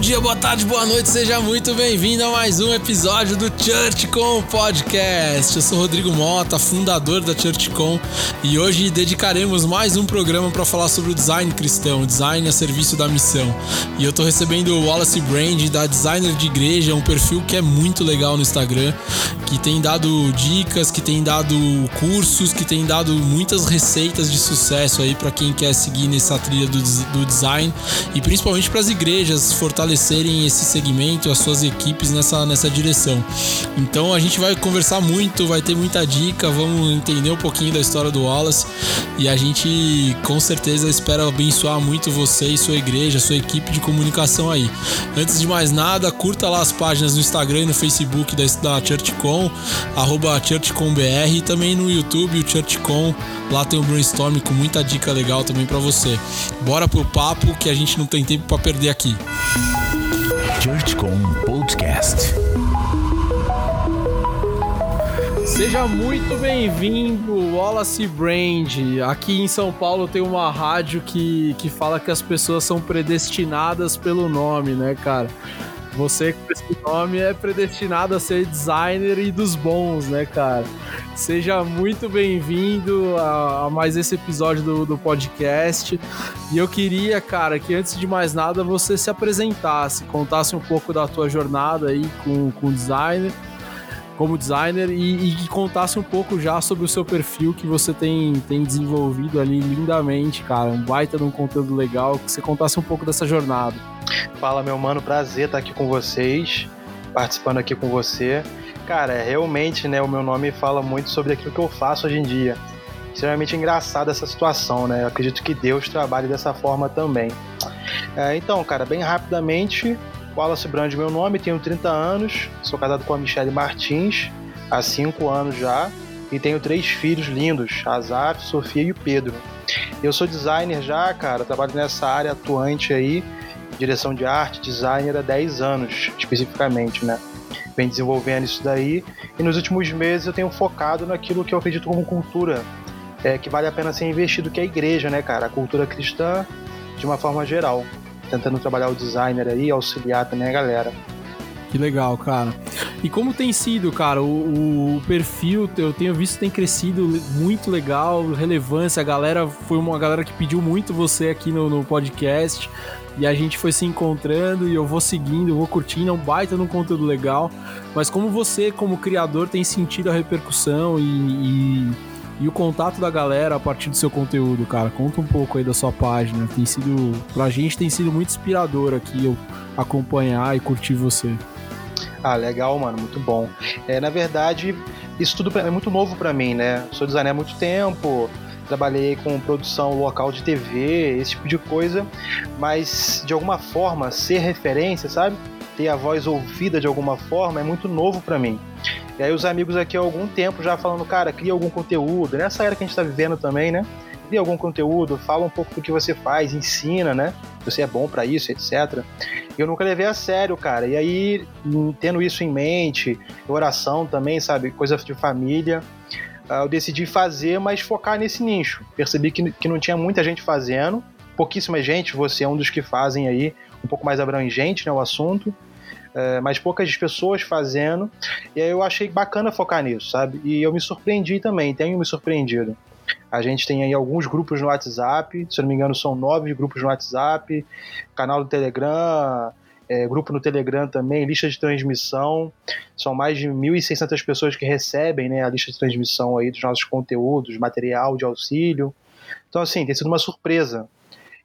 bom dia, boa tarde, boa noite, seja muito bem-vindo a mais um episódio do ChurchCon Podcast. Eu sou Rodrigo Mota, fundador da ChurchCon, e hoje dedicaremos mais um programa para falar sobre o design cristão, design a serviço da missão. E eu tô recebendo o Wallace Brand da Designer de Igreja, um perfil que é muito legal no Instagram, que tem dado dicas, que tem dado cursos, que tem dado muitas receitas de sucesso aí para quem quer seguir nessa trilha do, do design e principalmente para as igrejas fortalecerem esse segmento, as suas equipes nessa, nessa direção. Então a gente vai conversar muito, vai ter muita dica, vamos entender um pouquinho da história do Wallace e a gente com certeza espera abençoar muito você e sua igreja, sua equipe de comunicação aí. Antes de mais nada, curta lá as páginas no Instagram e no Facebook da, da ChurchCon, ChurchConBR e também no YouTube, o ChurchCon. Lá tem um brainstorm com muita dica legal também para você. Bora pro papo que a gente não tem tempo para perder aqui. ChurchCon Podcast. Seja muito bem-vindo, Wallace Brand. Aqui em São Paulo tem uma rádio que, que fala que as pessoas são predestinadas pelo nome, né, cara? Você com esse nome é predestinado a ser designer e dos bons, né, cara? Seja muito bem-vindo a, a, mais esse episódio do, do podcast. E eu queria, cara, que antes de mais nada você se apresentasse, contasse um pouco da tua jornada aí com, com designer como designer e, e, contasse um pouco já sobre o seu perfil que você tem, tem desenvolvido ali lindamente, cara. Um baita de um conteúdo legal, que você contasse um pouco dessa jornada. Fala, meu mano, prazer estar aqui com vocês, participando aqui com você. Cara, é, realmente, né, o meu nome fala muito sobre aquilo que eu faço hoje em dia. Extremamente engraçada essa situação, né? Eu acredito que Deus trabalhe dessa forma também. É, então, cara, bem rapidamente, Wallace Brand, meu nome, tenho 30 anos, sou casado com a Michelle Martins há 5 anos já e tenho três filhos lindos, Azaf, Sofia e o Pedro. Eu sou designer já, cara, trabalho nessa área atuante aí, direção de arte, designer há 10 anos, especificamente, né? Vem desenvolvendo isso daí e nos últimos meses eu tenho focado naquilo que eu acredito como cultura, é, que vale a pena ser investido, que é a igreja, né, cara? A cultura cristã de uma forma geral tentando trabalhar o designer aí, auxiliar também a galera. Que legal, cara. E como tem sido, cara, o, o, perfil, eu tenho visto tem crescido muito legal, relevância. A galera foi uma galera que pediu muito você aqui no, no podcast. E a gente foi se encontrando e eu vou seguindo, eu vou curtindo, é um baita no conteúdo legal. Mas como você, como criador, tem sentido a repercussão e, e e o contato da galera a partir do seu conteúdo, cara. Conta um pouco aí da sua página. Tem sido, pra gente, tem sido muito inspirador aqui eu acompanhar e curtir você. Ah, legal, mano, muito bom. É, na verdade, isso tudo é muito novo para mim, né? Sou designer há muito tempo, trabalhei com produção local de TV, esse tipo de coisa, mas de alguma forma ser referência, sabe? Ter a voz ouvida de alguma forma é muito novo para mim. E aí os amigos aqui há algum tempo já falando, cara, cria algum conteúdo, nessa era que a gente tá vivendo também, né? Cria algum conteúdo, fala um pouco do que você faz, ensina, né? Você é bom para isso, etc. Eu nunca levei a sério, cara. E aí, tendo isso em mente, oração também, sabe? Coisa de família, ah, eu decidi fazer, mas focar nesse nicho. Percebi que, que não tinha muita gente fazendo, pouquíssima gente, você é um dos que fazem aí, um pouco mais abrangente, né, o assunto é, mas poucas pessoas fazendo. E aí eu achei bacana focar nisso, sabe? E eu me surpreendi também, tenho me surpreendido. A gente tem aí alguns grupos no WhatsApp, se eu não me engano, são nove grupos no WhatsApp, canal do Telegram, é, grupo no Telegram também, lista de transmissão. São mais de 1.600 pessoas que recebem né, a lista de transmissão aí dos nossos conteúdos, material de auxílio. Então, assim, tem sido uma surpresa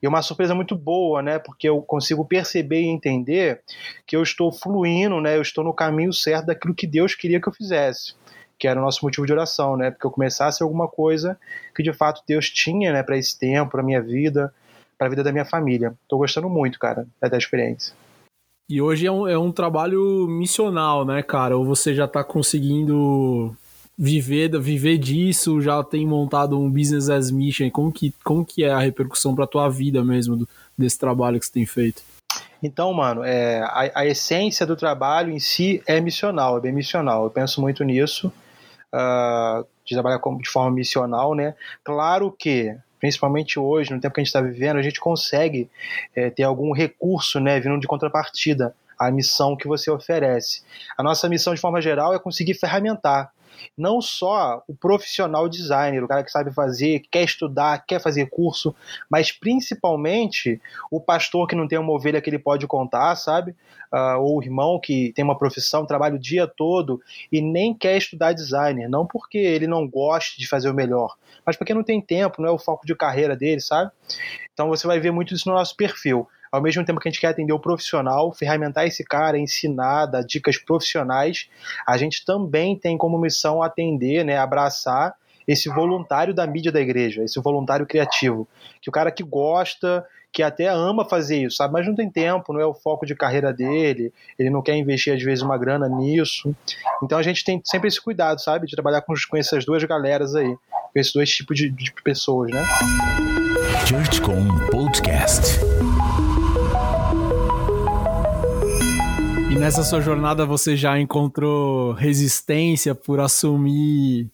e uma surpresa muito boa, né? Porque eu consigo perceber e entender que eu estou fluindo, né? Eu estou no caminho certo daquilo que Deus queria que eu fizesse que era o nosso motivo de oração, né? Porque eu começasse alguma coisa que de fato Deus tinha, né, para esse tempo, para minha vida, para a vida da minha família. Estou gostando muito, cara, da experiência. E hoje é um, é um trabalho missional, né, cara? Ou você já está conseguindo viver, viver disso, já tem montado um business as mission, como que, como que é a repercussão para tua vida mesmo do, desse trabalho que você tem feito? Então, mano, é, a, a, essência do trabalho em si é missional, é bem missional. Eu penso muito nisso, uh, de trabalhar de forma missional, né? Claro que, principalmente hoje, no tempo que a gente está vivendo, a gente consegue é, ter algum recurso né, vindo de contrapartida à missão que você oferece. A nossa missão, de forma geral, é conseguir ferramentar não só o profissional designer, o cara que sabe fazer, quer estudar, quer fazer curso, mas principalmente o pastor que não tem uma ovelha que ele pode contar, sabe? Uh, ou o irmão que tem uma profissão, trabalha o dia todo e nem quer estudar designer, não porque ele não goste de fazer o melhor, mas porque não tem tempo, não é o foco de carreira dele, sabe? Então você vai ver muito isso no nosso perfil ao mesmo tempo que a gente quer atender o profissional, ferramentar esse cara, ensinar, dar dicas profissionais, a gente também tem como missão atender, né, abraçar esse voluntário da mídia da igreja, esse voluntário criativo, que o cara que gosta, que até ama fazer isso, sabe, mas não tem tempo, não é o foco de carreira dele, ele não quer investir às vezes uma grana nisso. Então a gente tem sempre esse cuidado, sabe, de trabalhar com, com essas duas galeras aí, com esses dois tipos de, de pessoas, né? ChurchCom Podcast. Nessa sua jornada você já encontrou resistência por assumir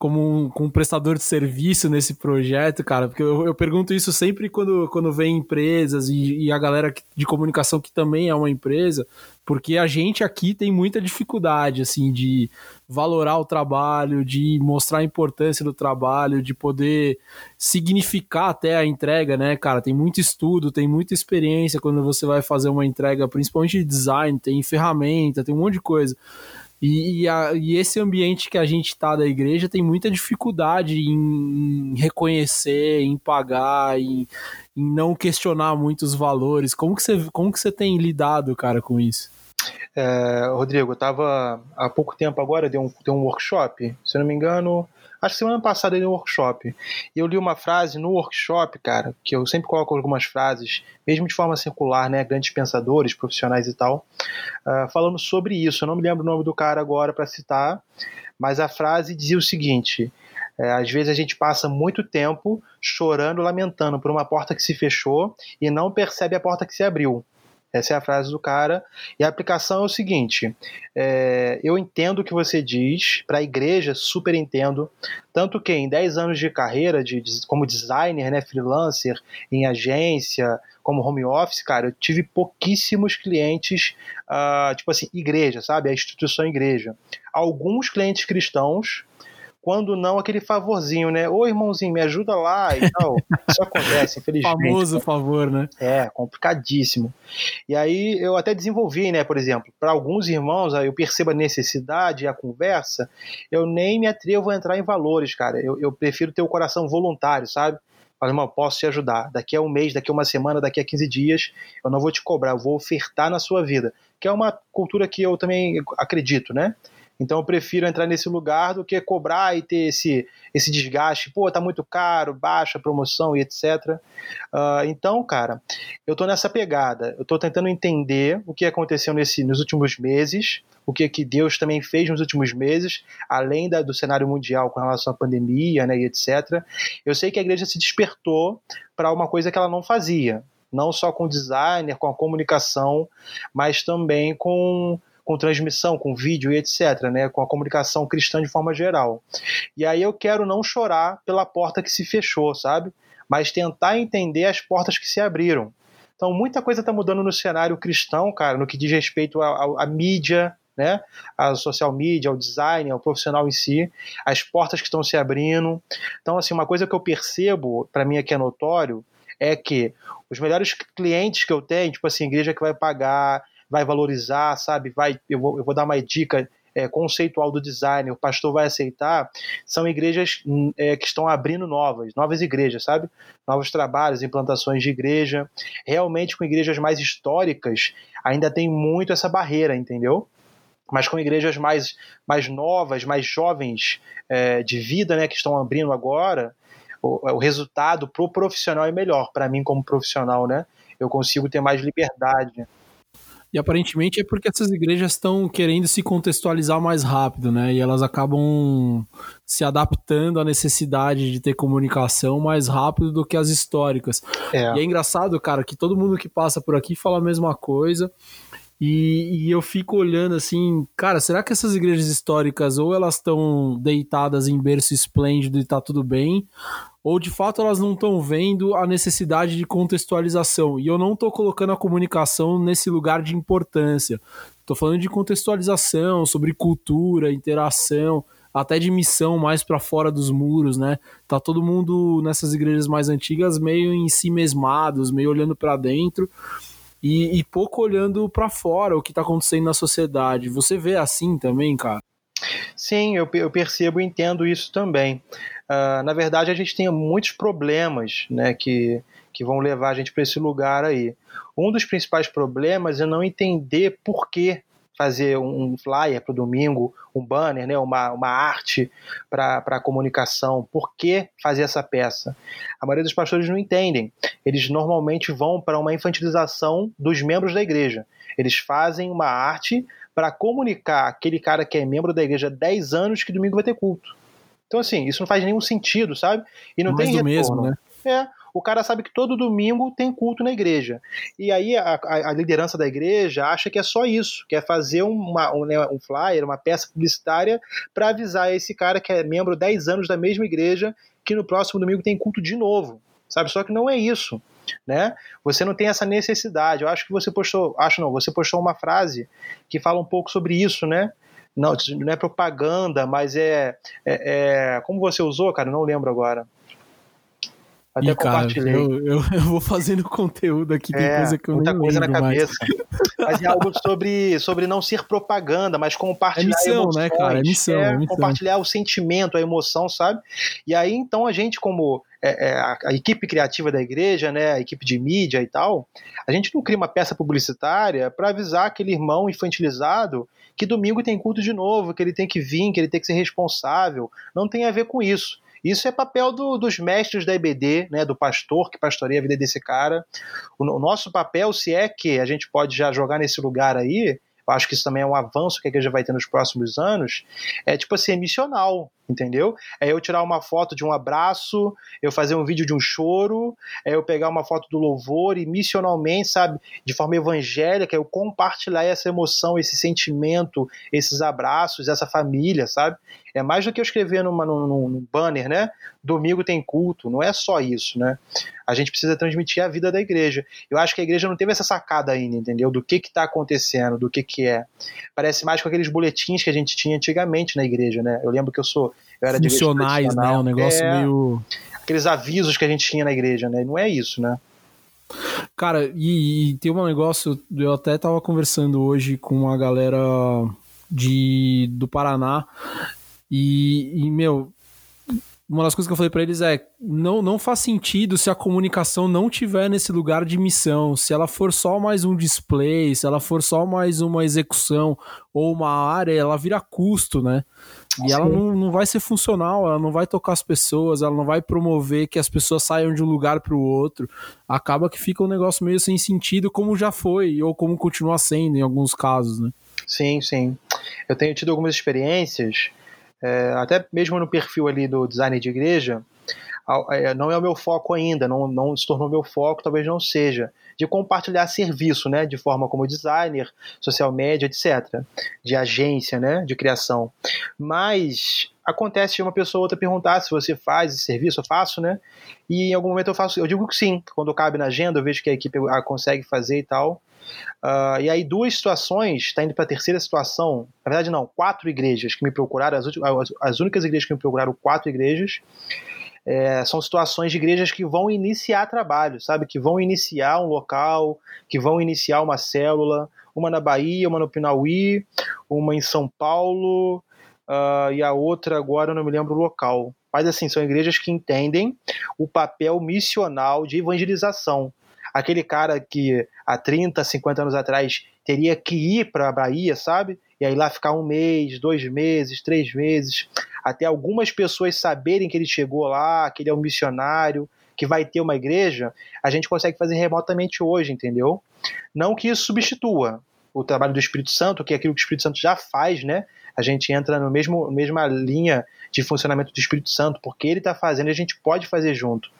como um, como um prestador de serviço nesse projeto, cara? Porque eu, eu pergunto isso sempre quando, quando vem empresas e, e, a galera de comunicação que também é uma empresa, porque a gente aqui tem muita dificuldade, assim, de valorar o trabalho, de mostrar a importância do trabalho, de poder significar até a entrega, né, cara? Tem muito estudo, tem muita experiência quando você vai fazer uma entrega, principalmente de design, tem ferramenta, tem um monte de coisa. E, e, a, e, esse ambiente que a gente tá da igreja tem muita dificuldade em, reconhecer, em pagar, em, em, não questionar muitos valores. Como que, você, como que você tem lidado, cara, com isso? É, Rodrigo, eu estava há pouco tempo agora, deu um, um workshop, se não me engano, acho que semana passada deu um workshop. E eu li uma frase no workshop, cara, que eu sempre coloco algumas frases, mesmo de forma circular, né? Grandes pensadores, profissionais e tal, uh, falando sobre isso. Eu não me lembro o nome do cara agora para citar, mas a frase dizia o seguinte. É, às vezes a gente passa muito tempo chorando, lamentando por uma porta que se fechou e não percebe a porta que se abriu. Essa é a frase do cara. E a aplicação é o seguinte: é, eu entendo o que você diz, para a igreja, super entendo. Tanto que em 10 anos de carreira de, de, como designer, né, freelancer, em agência, como home office, cara, eu tive pouquíssimos clientes, uh, tipo assim, igreja, sabe? A instituição igreja. Alguns clientes cristãos, quando não aquele favorzinho, né? Ô irmãozinho, me ajuda lá e tal. Isso acontece, infelizmente. Famoso favor, né? É, complicadíssimo. E aí eu até desenvolvi, né, por exemplo, para alguns irmãos, eu percebo a necessidade e a conversa, eu nem me atrevo a entrar em valores, cara. Eu, eu prefiro ter o coração voluntário, sabe? Fala, irmão, posso te ajudar. Daqui a um mês, daqui a uma semana, daqui a 15 dias, eu não vou te cobrar, eu vou ofertar na sua vida. Que é uma cultura que eu também acredito, né? Então eu prefiro entrar nesse lugar do que cobrar e ter esse, esse desgaste. Pô, tá muito caro, baixa promoção e etc. Uh, ah, então, cara, eu tô nessa pegada. Eu tô tentando entender o que aconteceu nesse, nos últimos meses, o que, que Deus também fez nos últimos meses, além da, do cenário mundial com relação à pandemia né, e etc. Eu sei que a igreja se despertou para uma coisa que ela não fazia. Não só com o designer, com a comunicação, mas também com com transmissão, com vídeo e etc., né, com a comunicação cristã de forma geral. E aí eu quero não chorar pela porta que se fechou, sabe? Mas tentar entender as portas que se abriram. Então, muita coisa está mudando no cenário cristão, cara, no que diz respeito à mídia, né? A social media, ao design, ao profissional em si, as portas que estão se abrindo. Então, assim, uma coisa que eu percebo, para mim aqui é notório, é que os melhores clientes que eu tenho, tipo assim, igreja que vai pagar, vai valorizar, sabe? Vai, eu vou, eu vou dar uma dica é, conceitual do design, o pastor vai aceitar, são igrejas hum, é, que estão abrindo novas, novas igrejas, sabe? Novos trabalhos, implantações de igreja. Realmente, com igrejas mais históricas, ainda tem muito essa barreira, entendeu? Mas com igrejas mais, mais novas, mais jovens é, de vida, né, que estão abrindo agora, o, o resultado para o profissional é melhor. Para mim, como profissional, né? Eu consigo ter mais liberdade. E aparentemente é porque essas igrejas estão querendo se contextualizar mais rápido, né? E elas acabam se adaptando à necessidade de ter comunicação mais rápido do que as históricas. É. E é engraçado, cara, que todo mundo que passa por aqui fala a mesma coisa. E, e, eu fico olhando assim, cara, será que essas igrejas históricas ou elas estão deitadas em berço esplêndido e tá tudo bem, ou de fato elas não estão vendo a necessidade de contextualização. E eu não estou colocando a comunicação nesse lugar de importância. Estou falando de contextualização, sobre cultura, interação, até de missão mais para fora dos muros, né? Tá todo mundo nessas igrejas mais antigas meio em si mesmados, meio olhando para dentro. E, e, pouco olhando para fora o que está acontecendo na sociedade. Você vê assim também, cara? Sim, eu, eu percebo e entendo isso também. Uh, na verdade, a gente tem muitos problemas né, que, que vão levar a gente para esse lugar aí. Um dos principais problemas é não entender por que fazer um flyer para o domingo, um banner, né, uma, uma arte para a comunicação. Por que fazer essa peça? A maioria dos pastores não entendem. Eles normalmente vão para uma infantilização dos membros da igreja. Eles fazem uma arte para comunicar aquele cara que é membro da igreja há 10 anos que domingo vai ter culto. Então, assim, isso não faz nenhum sentido, sabe? E não Mais tem mesmo, né? É, o cara sabe que todo domingo tem culto na igreja. E aí a, a, a liderança da igreja acha que é só isso, que é fazer uma, um, né, um flyer, uma peça publicitária para avisar esse cara que é membro 10 anos da mesma igreja que no próximo domingo tem culto de novo. Sabe? Só que não é isso né? Você não tem essa necessidade. Eu acho que você postou, acho não, você postou uma frase que fala um pouco sobre isso, né? Não, não é propaganda, mas é, é, é como você usou, cara? Não lembro agora. Até compartilhei. Cara, eu, eu, eu, vou fazendo conteúdo aqui, tem é, coisa que eu muita nem coisa na cabeça. mas é algo sobre, sobre não ser propaganda, mas compartilhar é missão, emoções, né, cara? É missão, é, é missão. Compartilhar o sentimento, a emoção, sabe? E aí, então, a gente, como é, é, a, a, equipe criativa da igreja, né, a equipe de mídia e tal, a gente não cria uma peça publicitária para avisar aquele irmão infantilizado que domingo tem culto de novo, que ele tem que vir, que ele tem que ser responsável. Não tem a ver com isso. Isso é papel do, dos mestres da IBD, né, do pastor que pastoreia a vida desse cara. O, o, nosso papel, se é que a gente pode já jogar nesse lugar aí, eu acho que isso também é um avanço que a igreja vai ter nos próximos anos, é tipo assim, é missional entendeu? É eu tirar uma foto de um abraço, eu fazer um vídeo de um choro, é eu pegar uma foto do louvor e missionalmente, sabe, de forma evangélica, eu compartilhar essa emoção, esse sentimento, esses abraços, essa família, sabe? É mais do que eu escrever numa, num, num banner, né? Domingo tem culto, não é só isso, né? A gente precisa transmitir a vida da igreja. Eu acho que a igreja não teve essa sacada ainda, entendeu? Do que que tá acontecendo, do que que é. Parece mais com aqueles boletins que a gente tinha antigamente na igreja, né? Eu lembro que eu sou eu era funcionais, né? Um negócio é, meio. Aqueles avisos que a gente tinha na igreja, né? Não é isso, né? Cara, e, e, tem um negócio, eu até tava conversando hoje com uma galera de, do Paraná, e, e meu, uma das coisas que eu falei para eles é: não, não faz sentido se a comunicação não tiver nesse lugar de missão, se ela for só mais um display, se ela for só mais uma execução ou uma área, ela vira custo, né? E Sim. ela não, não vai ser funcional, ela não vai tocar as pessoas, ela não vai promover que as pessoas saiam de um lugar para o outro. Acaba que fica um negócio meio sem sentido, como já foi, ou como continua sendo em alguns casos, né? Sim, sim. Eu tenho tido algumas experiências, é, até mesmo no perfil ali do design de igreja, é, não é o meu foco ainda, não, não se tornou meu foco, talvez não seja, de compartilhar serviço, né, de forma como designer, social media, etc., de agência, né, de criação. Mas acontece uma pessoa ou outra perguntar se você faz esse serviço, eu faço, né, e em algum momento eu faço, eu digo que sim, quando cabe na agenda, eu vejo que a equipe consegue fazer e tal. Uh, e aí, duas situações, está indo para a terceira situação. Na verdade, não, quatro igrejas que me procuraram, as, as únicas igrejas que me procuraram, quatro igrejas é, são situações de igrejas que vão iniciar trabalho, sabe? Que vão iniciar um local, que vão iniciar uma célula, uma na Bahia, uma no Pinauí, uma em São Paulo uh, e a outra agora eu não me lembro o local. Mas assim, são igrejas que entendem o papel missional de evangelização. Aquele cara que há 30, 50 anos atrás teria que ir para a Bahia, sabe? E aí lá ficar um mês, dois meses, três meses até algumas pessoas saberem que ele chegou lá, que ele é um missionário, que vai ter uma igreja, a gente consegue fazer remotamente hoje, entendeu? Não que isso substitua o trabalho do Espírito Santo, que é aquilo que o Espírito Santo já faz, né? A gente entra na mesmo mesma linha de funcionamento do Espírito Santo, porque ele está fazendo e a gente pode fazer junto.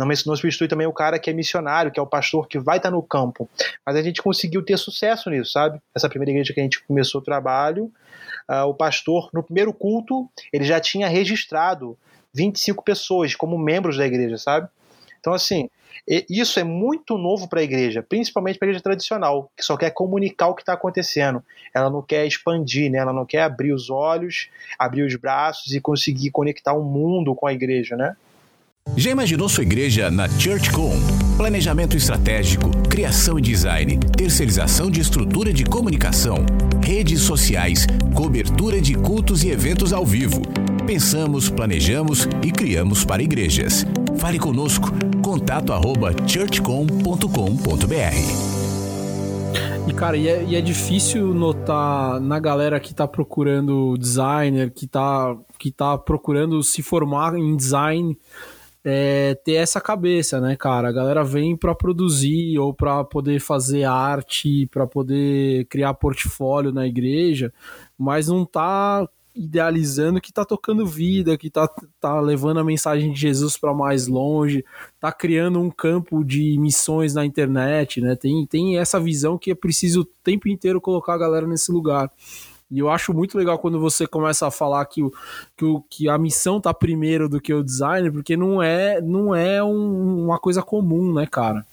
Não, não substitui também o cara que é missionário, que é o pastor que vai estar no campo. Mas a gente conseguiu ter sucesso nisso, sabe? Essa primeira igreja que a gente começou o trabalho, uh, o pastor, no primeiro culto, ele já tinha registrado 25 pessoas como membros da igreja, sabe? Então, assim, isso é muito novo para a igreja, principalmente para a igreja tradicional, que só quer comunicar o que está acontecendo. Ela não quer expandir, né? ela não quer abrir os olhos, abrir os braços e conseguir conectar o mundo com a igreja, né? Já imaginou sua igreja na ChurchCom? Planejamento estratégico, criação e design, terceirização de estrutura de comunicação, redes sociais, cobertura de cultos e eventos ao vivo. Pensamos, planejamos e criamos para igrejas. Fale conosco. Contato arroba churchcom.com.br e, cara, e é, e é, difícil notar na galera que tá procurando designer, que tá, que tá procurando se formar em design, é, ter essa cabeça, né, cara? A galera vem para produzir ou para poder fazer arte, para poder criar portfólio na igreja, mas não tá idealizando que tá tocando vida, que tá, tá levando a mensagem de Jesus para mais longe, tá criando um campo de missões na internet, né? Tem, tem essa visão que é preciso o tempo inteiro colocar a galera nesse lugar. E eu acho muito legal quando você começa a falar que, o, que, o, que a missão tá primeiro do que o design, porque não é, não é um, uma coisa comum, né, cara?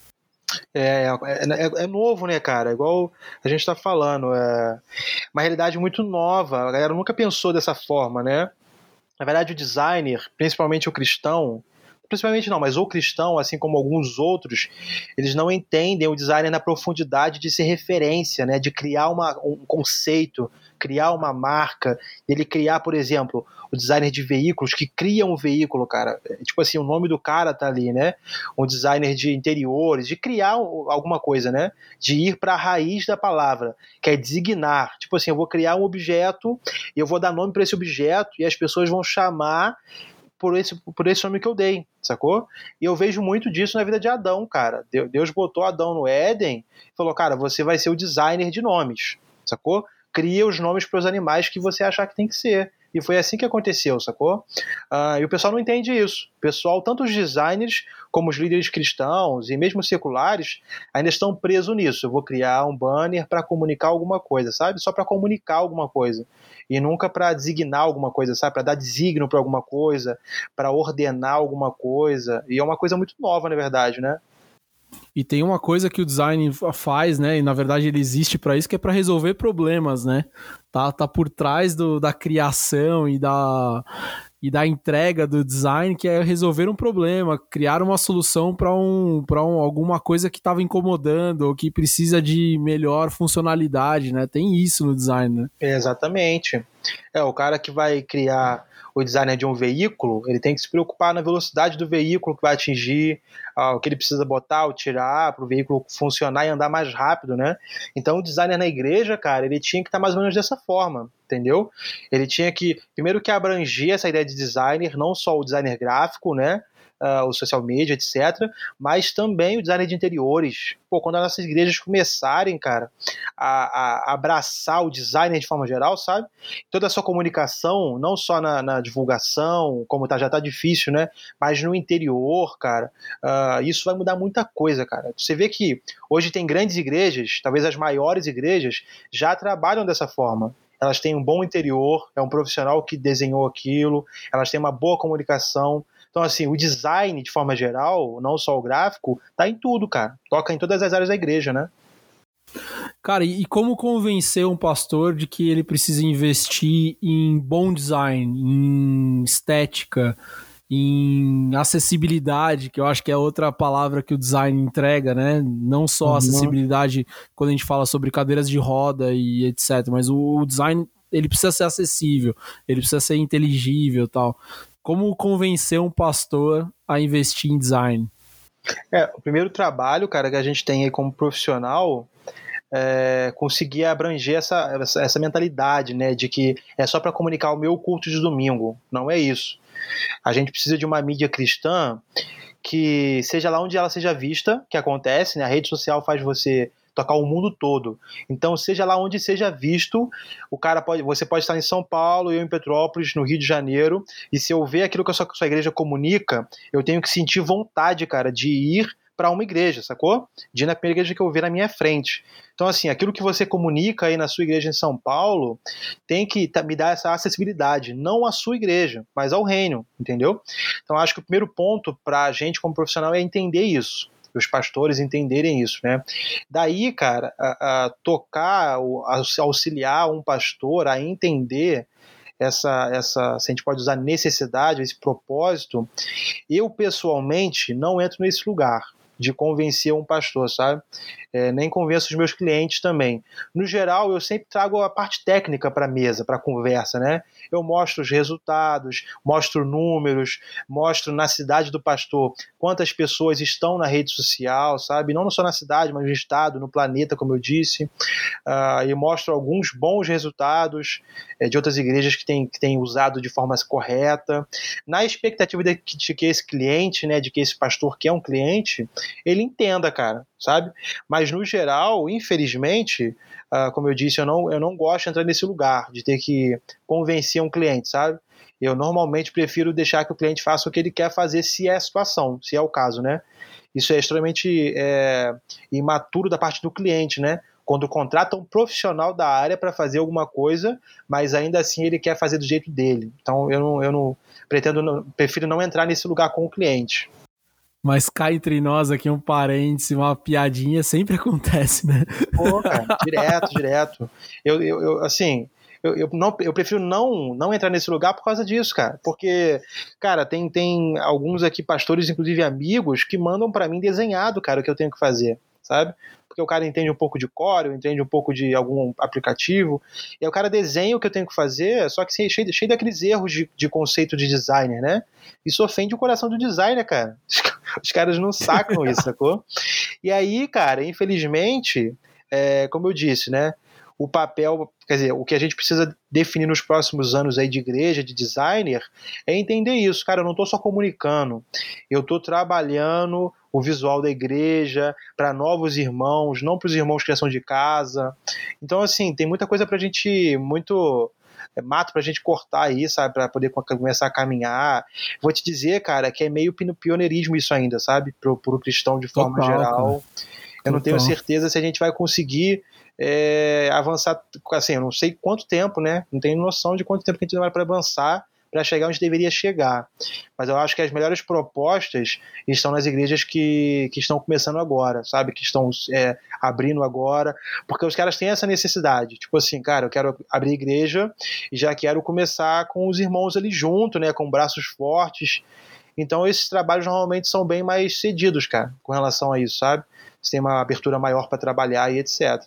É, é, é, é, novo, né, cara? Igual a gente tá falando. É uma realidade muito nova. A galera nunca pensou dessa forma, né? Na verdade, o designer, principalmente o cristão, principalmente não, mas o cristão, assim como alguns outros, eles não entendem o designer na profundidade de ser referência, né? De criar uma, um conceito, criar uma marca, ele criar, por exemplo, o designer de veículos que cria um veículo, cara. É, tipo assim, o nome do cara tá ali, né? Um designer de interiores, de criar alguma coisa, né? De ir para a raiz da palavra, que é designar. Tipo assim, eu vou criar um objeto e eu vou dar nome para esse objeto e as pessoas vão chamar por esse, por esse nome que eu dei, sacou? E eu vejo muito disso na vida de Adão, cara. Deus botou Adão no Éden e falou, cara, você vai ser o designer de nomes, sacou? Cria os nomes para os animais que você achar que tem que ser. E foi assim que aconteceu, sacou? Uh, e o pessoal não entende isso. O pessoal, tanto os designers como os líderes cristãos e mesmo seculares, ainda estão presos nisso. Eu vou criar um banner para comunicar alguma coisa, sabe? Só para comunicar alguma coisa. E nunca para designar alguma coisa, sabe? Para dar designo para alguma coisa, para ordenar alguma coisa. E é uma coisa muito nova, na verdade, né? E tem uma coisa que o design faz, né? E na verdade ele existe para isso, que é para resolver problemas, né? Tá, tá por trás do, da criação e da, e da entrega do design, que é resolver um problema, criar uma solução para um, um, alguma coisa que estava incomodando ou que precisa de melhor funcionalidade, né? Tem isso no design, né? Exatamente. É, o cara que vai criar o designer de um veículo, ele tem que se preocupar na velocidade do veículo que vai atingir, ah, o que ele precisa botar ou tirar para o veículo funcionar e andar mais rápido, né? Então o designer na igreja, cara, ele tinha que estar tá mais ou menos dessa forma, entendeu? Ele tinha que, primeiro que abranger essa ideia de designer, não só o designer gráfico, né? Uh, o social media, etc., mas também o design de interiores. Pô, quando as nossas igrejas começarem, cara, a, a abraçar o designer de forma geral, sabe? Toda a sua comunicação, não só na, na divulgação, como tá, já tá difícil, né? Mas no interior, cara, uh, isso vai mudar muita coisa, cara. Você vê que hoje tem grandes igrejas, talvez as maiores igrejas, já trabalham dessa forma elas têm um bom interior, é um profissional que desenhou aquilo, elas têm uma boa comunicação, então, assim, o design, de forma geral, não só o gráfico, tá em tudo, cara. Toca em todas as áreas da igreja, né? Cara, e como convencer um pastor de que ele precisa investir em bom design, em estética, em acessibilidade, que eu acho que é outra palavra que o design entrega, né? Não só uhum. acessibilidade quando a gente fala sobre cadeiras de roda e etc, mas o, design ele precisa ser acessível, ele precisa ser inteligível, tal. Como convencer um pastor a investir em design? É, o primeiro trabalho, cara, que a gente tem aí como profissional é conseguir abranger essa, essa, essa mentalidade, né, de que é só para comunicar o meu culto de domingo. Não é isso. A gente precisa de uma mídia cristã que seja lá onde ela seja vista, que acontece, né? A rede social faz você tocar o mundo todo. Então, seja lá onde seja visto, o cara pode, você pode estar em São Paulo, eu em Petrópolis, no Rio de Janeiro, e se eu ver aquilo que a sua, que a sua igreja comunica, eu tenho que sentir vontade, cara, de ir para uma igreja, sacou? De ir na primeira igreja que eu ver na minha frente. Então, assim, aquilo que você comunica aí na sua igreja em São Paulo tem que me dar essa acessibilidade, não à sua igreja, mas ao reino, entendeu? Então, acho que o primeiro ponto para a gente como profissional é entender isso os pastores entenderem isso, né? Daí, cara, a, a tocar, a, auxiliar um pastor a entender essa, essa, se a gente pode usar necessidade, esse propósito, eu pessoalmente não entro nesse lugar de convencer um pastor, sabe? É, nem convenço os meus clientes também. No geral, eu sempre trago a parte técnica para a mesa, para a conversa, né? Eu mostro os resultados, mostro números, mostro na cidade do pastor quantas pessoas estão na rede social, sabe? Não só na cidade, mas no estado, no planeta, como eu disse. Uh, e mostro alguns bons resultados é, de outras igrejas que têm, que têm usado de forma correta, na expectativa de que, de que esse cliente, né, de que esse pastor que é um cliente, ele entenda, cara, sabe? Mas no geral, infelizmente, uh, como eu disse, eu não, eu não gosto de entrar nesse lugar, de ter que convencer um cliente, sabe? Eu normalmente prefiro deixar que o cliente faça o que ele quer fazer, se é a situação, se é o caso, né? Isso é extremamente é, imaturo da parte do cliente, né? Quando contrata um profissional da área para fazer alguma coisa, mas ainda assim ele quer fazer do jeito dele. Então eu não, eu não pretendo, não, prefiro não entrar nesse lugar com o cliente. Mas cá entre nós aqui um parêntese, uma piadinha sempre acontece, né? Pô, cara, direto, direto. Eu, eu, eu assim, eu, eu, não, eu prefiro não, não entrar nesse lugar por causa disso, cara. Porque, cara, tem, tem alguns aqui, pastores, inclusive amigos, que mandam para mim desenhado, cara, o que eu tenho que fazer, sabe? porque o cara entende um pouco de Core, entende um pouco de algum aplicativo, e aí o cara desenha o que eu tenho que fazer, só que cheio, cheio daqueles erros de, de conceito de designer, né? Isso ofende o coração do designer, cara. Os caras não sacam isso, sacou? E aí, cara, infelizmente, é, como eu disse, né? O papel, quer dizer, o que a gente precisa definir nos próximos anos aí de igreja, de designer, é entender isso. Cara, eu não estou só comunicando, eu estou trabalhando o visual da igreja para novos irmãos, não para os irmãos criação de casa. Então, assim, tem muita coisa para a gente, muito é, mato pra gente cortar aí, sabe, para poder começar a caminhar. Vou te dizer, cara, que é meio pioneirismo isso ainda, sabe, pro, pro cristão de forma Total, geral. Cara. Eu não tenho certeza se a gente vai conseguir é, avançar, assim, eu não sei quanto tempo, né? Não tenho noção de quanto tempo que a gente demora para avançar para chegar onde deveria chegar. Mas eu acho que as melhores propostas estão nas igrejas que, que estão começando agora, sabe? Que estão é, abrindo agora, porque os caras têm essa necessidade. Tipo assim, cara, eu quero abrir igreja e já quero começar com os irmãos ali junto, né? Com braços fortes. Então esses trabalhos normalmente são bem mais cedidos, cara, com relação a isso, sabe? Você tem uma abertura maior para trabalhar e etc.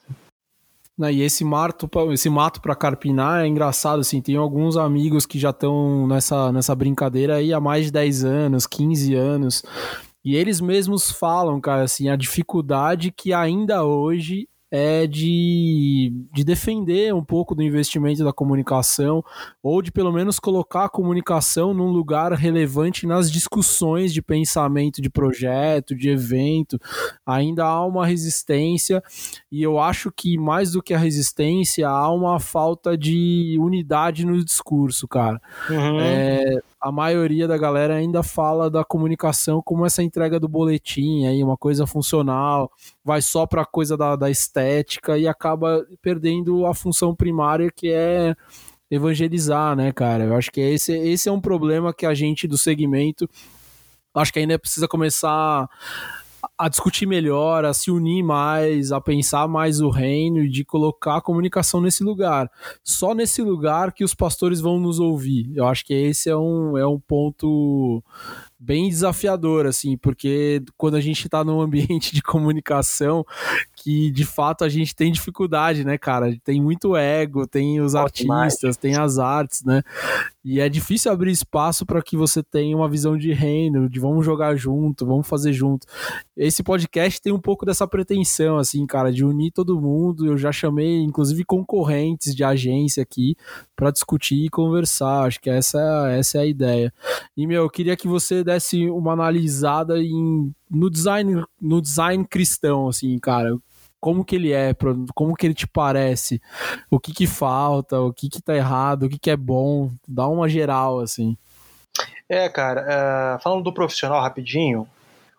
Né? E esse mato, esse mato para carpinar é engraçado, assim, tem alguns amigos que já estão nessa, nessa brincadeira aí há mais de 10 anos, 15 anos. E eles mesmos falam, cara, assim, a dificuldade que ainda hoje é de, de defender um pouco do investimento da comunicação, ou de pelo menos colocar a comunicação num lugar relevante nas discussões de pensamento de projeto, de evento. Ainda há uma resistência, e eu acho que mais do que a resistência, há uma falta de unidade no discurso, cara. Uhum. É, a maioria da galera ainda fala da comunicação como essa entrega do boletim, aí uma coisa funcional, vai só para a coisa da, da estética e acaba perdendo a função primária que é evangelizar, né, cara? Eu acho que esse, esse é um problema que a gente do segmento acho que ainda precisa começar a discutir melhor, a se unir mais, a pensar mais o reino e de colocar a comunicação nesse lugar. Só nesse lugar que os pastores vão nos ouvir. Eu acho que esse é um, é um ponto bem desafiador, assim, porque quando a gente está num ambiente de comunicação que de fato a gente tem dificuldade, né, cara? Tem muito ego, tem os artistas, tem as artes, né? E é difícil abrir espaço para que você tenha uma visão de reino, de vamos jogar junto, vamos fazer junto. Esse podcast tem um pouco dessa pretensão, assim, cara, de unir todo mundo. Eu já chamei, inclusive, concorrentes de agência aqui para discutir e conversar. Acho que essa, essa é a ideia. E, meu, eu queria que você desse uma analisada em, no design no design cristão, assim, cara como que ele é, como que ele te parece, o que que falta, o que que tá errado, o que que é bom, dá uma geral, assim. É, cara, uh, falando do profissional rapidinho,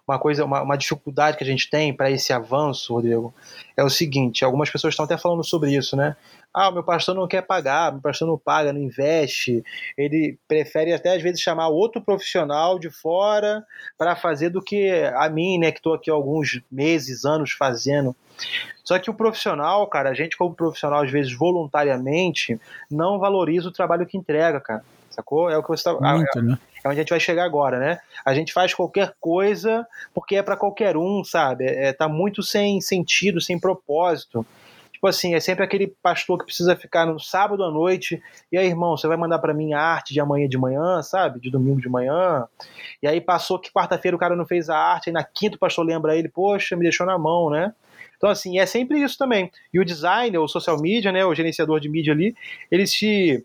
uma coisa, uma, uma dificuldade que a gente tem para esse avanço, Rodrigo, é o seguinte: algumas pessoas estão até falando sobre isso, né? Ah, o meu pastor não quer pagar, meu pastor não paga, não investe. Ele prefere até às vezes chamar outro profissional de fora para fazer do que a mim, né, que estou aqui alguns meses, anos fazendo. Só que o profissional, cara, a gente como profissional às vezes voluntariamente não valoriza o trabalho que entrega, cara. Sacou? É o que você está. Muito, é, né? É onde a gente vai chegar agora, né? A gente faz qualquer coisa porque é para qualquer um, sabe? É, tá muito sem sentido, sem propósito. Tipo assim, é sempre aquele pastor que precisa ficar no sábado à noite. E aí, irmão, você vai mandar para mim a arte de amanhã de manhã, sabe? De domingo de manhã. E aí passou que quarta-feira o cara não fez a arte, e na quinta o pastor lembra ele, poxa, me deixou na mão, né? Então, assim, é sempre isso também. E o designer, o social media, né, o gerenciador de mídia ali, ele se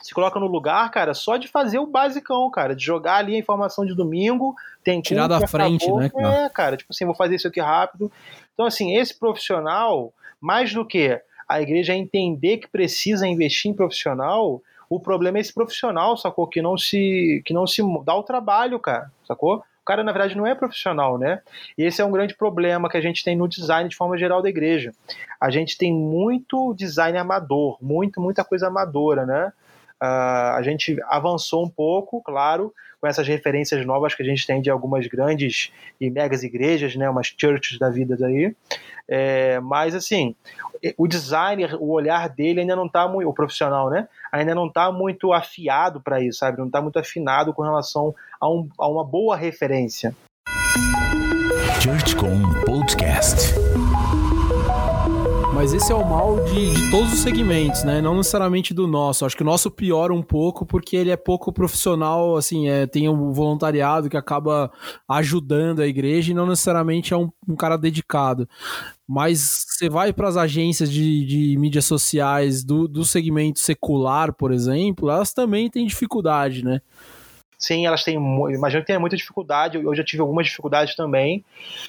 se coloca no lugar, cara, só de fazer o basicão, cara, de jogar ali a informação de domingo, tem tirar da frente, acabou, né, cara? É, cara, tipo assim, vou fazer isso aqui rápido. Então, assim, esse profissional, mais do que a igreja entender que precisa investir em profissional, o problema é esse profissional, sacou? Que não se que não se dá o trabalho, cara, sacou? O cara, na verdade, não é profissional, né? E esse é um grande problema que a gente tem no design de forma geral da igreja. A gente tem muito design amador, muito, muita coisa amadora, né? Uh, a gente avançou um pouco, claro, com essas referências novas que a gente tem de algumas grandes e megas igrejas, né, umas churches da vida daí. É, mas assim, o designer, o olhar dele ainda não está muito, o profissional, né, ainda não está muito afiado para isso, sabe? Não está muito afinado com relação a, um, a uma boa referência. ChurchCom Podcast. Mas esse é o mal de, de, todos os segmentos, né? Não necessariamente do nosso. Acho que o nosso piora um pouco porque ele é pouco profissional, assim, é, tem um voluntariado que acaba ajudando a igreja e não necessariamente é um, um cara dedicado. Mas você vai para as agências de, de mídias sociais do, do segmento secular, por exemplo, elas também têm dificuldade, né? Sim, elas têm. Imagino que tenha muita dificuldade. Eu já tive algumas dificuldades também.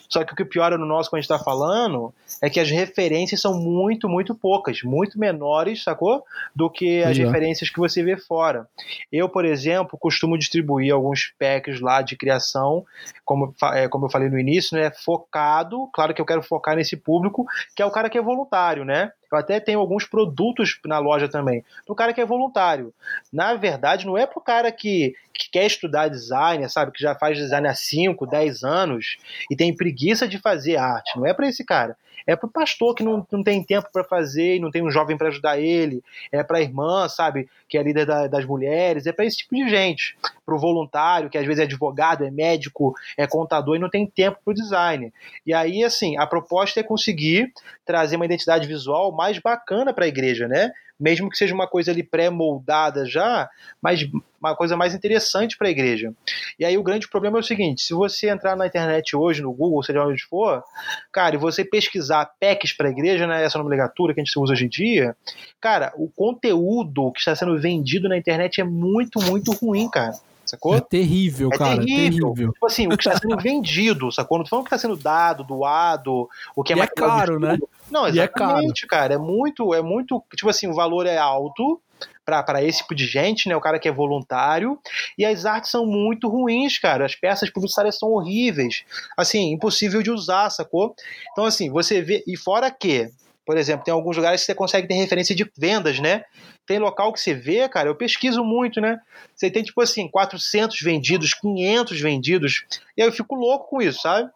Só que o que piora no nosso, quando a gente está falando, é que as referências são muito, muito poucas, muito menores, sacou? Do que as referências que você vê fora. Eu, por exemplo, costumo distribuir alguns packs lá de criação, como, é, como eu falei no início, né? Focado. Claro que eu quero focar nesse público, que é o cara que é voluntário, né? Eu até tenho alguns produtos na loja também. Do cara que é voluntário. Na verdade, não é pro cara que, que quer estudar design, sabe? Que já faz design há 5, 10 anos e tem preguiça de fazer arte. Não é para esse cara é para o pastor que não, não tem tempo para fazer e não tem um jovem para ajudar ele, é para a irmã, sabe, que é líder da, das mulheres, é para esse tipo de gente, para o voluntário, que às vezes é advogado, é médico, é contador e não tem tempo para o design. E aí, assim, a proposta é conseguir trazer uma identidade visual mais bacana para a igreja, né? mesmo que seja uma coisa ali pré-moldada já, mas uma coisa mais interessante para a igreja. E aí o grande problema é o seguinte: se você entrar na internet hoje, no Google, seja onde for, cara, e você pesquisar PECs para a igreja, né, essa nomenclatura que a gente usa hoje em dia, cara, o conteúdo que está sendo vendido na internet é muito, muito ruim, cara. Sacou? É terrível, é cara. Terrível. terrível. Tipo assim, o que está sendo vendido, sacou? Não tô falando o que está sendo dado, doado, o que é e mais é caro, né? Não, exatamente, é cara. É muito, é muito. Tipo assim, o valor é alto para esse tipo de gente, né? O cara que é voluntário. E as artes são muito ruins, cara. As peças publicitárias são horríveis. Assim, impossível de usar, sacou? Então, assim, você vê. E fora que, por exemplo, tem alguns lugares que você consegue ter referência de vendas, né? Tem local que você vê, cara, eu pesquiso muito, né? Você tem, tipo assim, 400 vendidos, 500 vendidos, e aí eu fico louco com isso, sabe?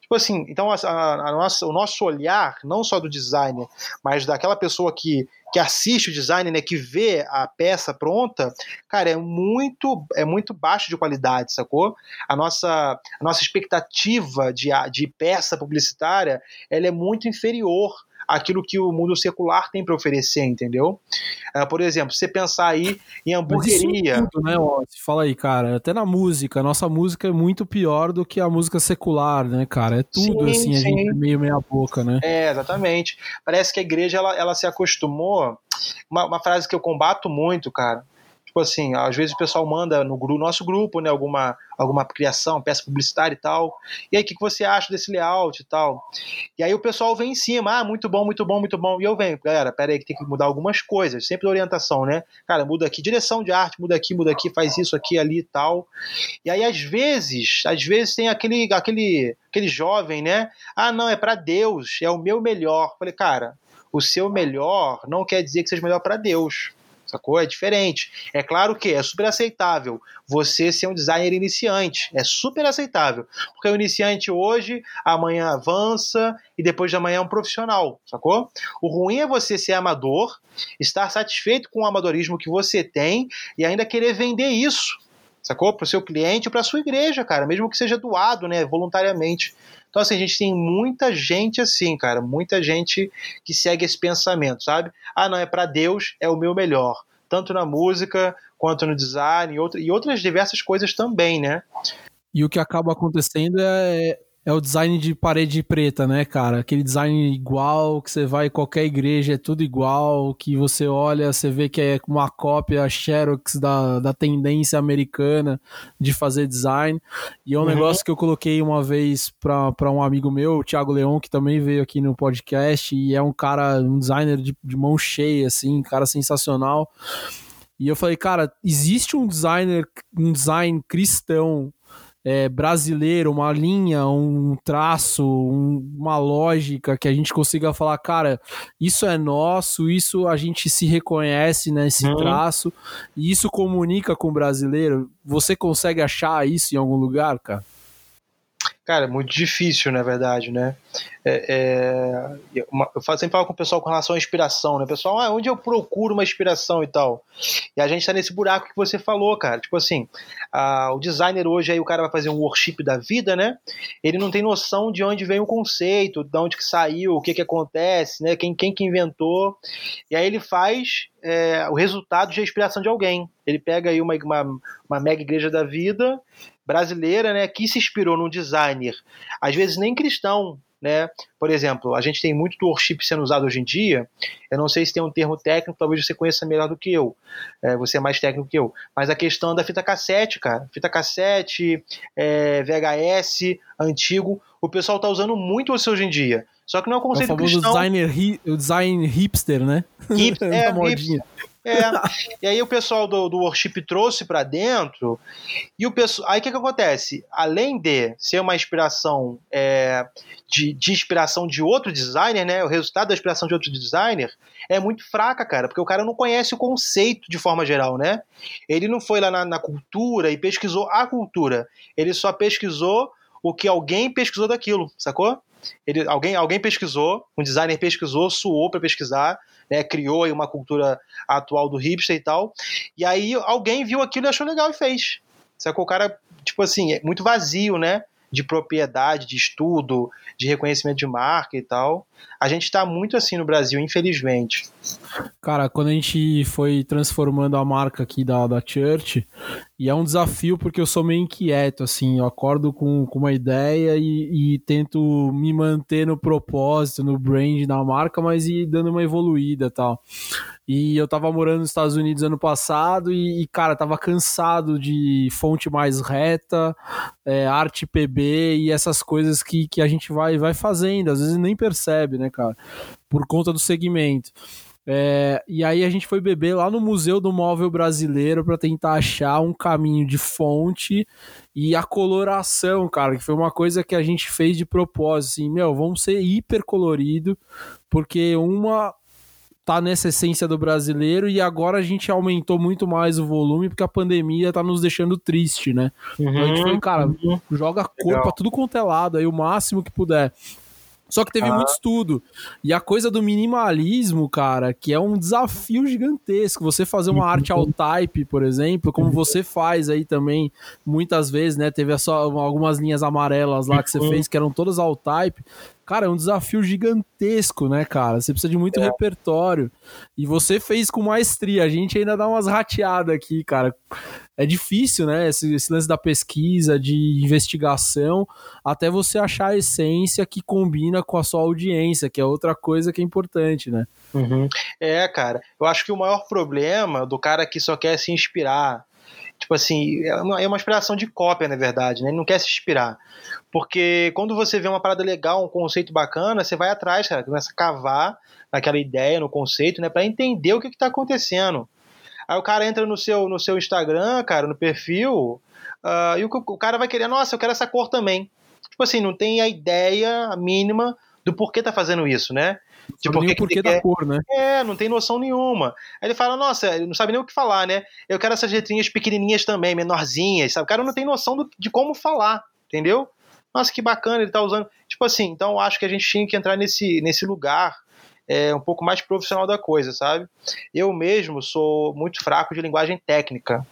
Tipo assim, então a, a, nossa, o nosso olhar, não só do designer, mas daquela pessoa que, que assiste o design, né, que vê a peça pronta, cara, é muito é muito baixo de qualidade, sacou? A nossa, a nossa expectativa de, de peça publicitária, ela é muito inferior aquilo que o mundo secular tem para oferecer, entendeu? Uh, por exemplo, você pensar aí em hamburgueria. Tudo, né, Fala aí, cara. Até na música, nossa música é muito pior do que a música secular, né, cara? É tudo sim, assim, sim. a gente meio meia boca, né? É, exatamente. Parece que a igreja ela, ela se acostumou. Uma, uma frase que eu combato muito, cara Tipo assim, às vezes o pessoal manda no nosso grupo, né, alguma, alguma criação, peça publicitária e tal. E aí, o que, que você acha desse layout e tal? E aí o pessoal vem em cima, ah, muito bom, muito bom, muito bom. E eu venho, galera, pera aí que tem que mudar algumas coisas, sempre orientação, né? Cara, muda aqui, direção de arte, muda aqui, muda aqui, faz isso aqui, ali e tal. E aí, às vezes, às vezes tem aquele, aquele, aquele jovem, né? Ah, não, é para Deus, é o meu melhor. Falei, cara, o seu melhor não quer dizer que seja melhor para Deus sacou? É diferente. É claro que é super aceitável você ser um designer iniciante. É super aceitável. Porque o iniciante hoje, amanhã avança e depois de amanhã é um profissional, sacou? O ruim é você ser amador, estar satisfeito com o amadorismo que você tem e ainda querer vender isso sacou? Para o seu cliente ou para a sua igreja, cara, mesmo que seja doado, né, voluntariamente. Então, assim, a gente tem muita gente assim, cara, muita gente que segue esse pensamento, sabe? Ah, não, é para Deus, é o meu melhor. Tanto na música, quanto no design e, e outras diversas coisas também, né? E o que acaba acontecendo é, é o design de parede preta, né, cara? Aquele design igual, que você vai em qualquer igreja, é tudo igual, que você olha, você vê que é uma cópia Xerox da, da tendência americana de fazer design. E é um uhum. negócio que eu coloquei uma vez para um amigo meu, o Thiago Leon, que também veio aqui no podcast, e é um cara, um designer de, de mão cheia, assim, um cara sensacional. E eu falei, cara, existe um designer, um design cristão é, brasileiro, uma linha, um traço, um, uma lógica que a gente consiga falar, cara, isso é nosso, isso a gente se reconhece nesse uhum. traço e isso comunica com o brasileiro. Você consegue achar isso em algum lugar, cara? Cara, é muito difícil, na verdade, né? É, é, eu sempre falo com o pessoal com relação à inspiração, né? Pessoal, ah, onde eu procuro uma inspiração e tal? E a gente tá nesse buraco que você falou, cara. Tipo assim, a, o designer hoje, aí o cara vai fazer um worship da vida, né? Ele não tem noção de onde vem o conceito, de onde que saiu, o que que acontece, né? Quem, quem que inventou. E aí ele faz é, o resultado de inspiração de alguém. Ele pega aí uma, uma, uma mega igreja da vida brasileira, né, que se inspirou num designer, às vezes nem cristão, né? Por exemplo, a gente tem muito do worship sendo usado hoje em dia. Eu não sei se tem um termo técnico, talvez você conheça melhor do que eu. É, você é mais técnico que eu. Mas a questão da fita cassete, cara. Fita cassete, é, VHS, antigo. O pessoal está usando muito isso hoje em dia. Só que não é um conceito é o famoso cristão. Designer, o design hipster, né? Hipster, é, hipster. É, e aí o pessoal do, do worship trouxe para dentro, e o pessoal. Aí o que, que acontece? Além de ser uma inspiração é, de, de inspiração de outro designer, né? O resultado da inspiração de outro designer é muito fraca, cara, porque o cara não conhece o conceito de forma geral, né? Ele não foi lá na, na cultura e pesquisou a cultura. Ele só pesquisou o que alguém pesquisou daquilo, sacou? Ele, alguém, alguém pesquisou, um designer pesquisou, suou para pesquisar, né, criou aí uma cultura atual do hipster e tal. E aí alguém viu aquilo e achou legal e fez. Sacou? O cara, tipo assim, é muito vazio, né? De propriedade, de estudo, de reconhecimento de marca e tal. A gente está muito assim no Brasil, infelizmente. Cara, quando a gente foi transformando a marca aqui da, da Church, e é um desafio porque eu sou meio inquieto, assim, eu acordo com, com uma ideia e, e tento me manter no propósito, no brand da marca, mas ir dando uma evoluída e tal. E eu tava morando nos Estados Unidos ano passado e, e cara, tava cansado de fonte mais reta, é, arte PB e essas coisas que, que a gente vai, vai fazendo, às vezes nem percebe, né, cara? Por conta do segmento. É, e aí a gente foi beber lá no Museu do Móvel Brasileiro para tentar achar um caminho de fonte e a coloração, cara, que foi uma coisa que a gente fez de propósito, assim, meu, vamos ser hiper colorido, porque uma tá nessa essência do brasileiro e agora a gente aumentou muito mais o volume porque a pandemia tá nos deixando triste, né? Uhum, então a gente foi, cara, uhum. joga cor Legal. pra tudo quanto é lado aí, o máximo que puder. Só que teve ah. muito estudo. E a coisa do minimalismo, cara, que é um desafio gigantesco. Você fazer uma arte all type, por exemplo, como você faz aí também, muitas vezes, né? Teve só algumas linhas amarelas lá que você fez, que eram todas all type. Cara, é um desafio gigantesco, né, cara? Você precisa de muito é. repertório. E você fez com maestria. A gente ainda dá umas rateadas aqui, cara. É difícil, né? Esse, esse lance da pesquisa, de investigação, até você achar a essência que combina com a sua audiência, que é outra coisa que é importante, né? Uhum. É, cara. Eu acho que o maior problema do cara que só quer se inspirar Tipo assim, é uma, é uma inspiração de cópia, na verdade, né? Ele não quer se inspirar. Porque quando você vê uma parada legal, um conceito bacana, você vai atrás, cara, começa a cavar naquela ideia, no conceito, né? Pra entender o que, que tá acontecendo. Aí o cara entra no seu, no seu Instagram, cara, no perfil, uh, e o, o cara vai querer, nossa, eu quero essa cor também. Tipo assim, não tem a ideia mínima do porquê tá fazendo isso, né? Tipo, porque o porquê da cor, né? É, não tem noção nenhuma. Aí ele fala, nossa, ele não sabe nem o que falar, né? Eu quero essas letrinhas pequenininhas também, menorzinhas, sabe? O cara não tem noção do, de como falar, entendeu? Nossa, que bacana, ele tá usando. Tipo assim, então eu acho que a gente tinha que entrar nesse, nesse lugar é, um pouco mais profissional da coisa, sabe? Eu mesmo sou muito fraco de linguagem técnica.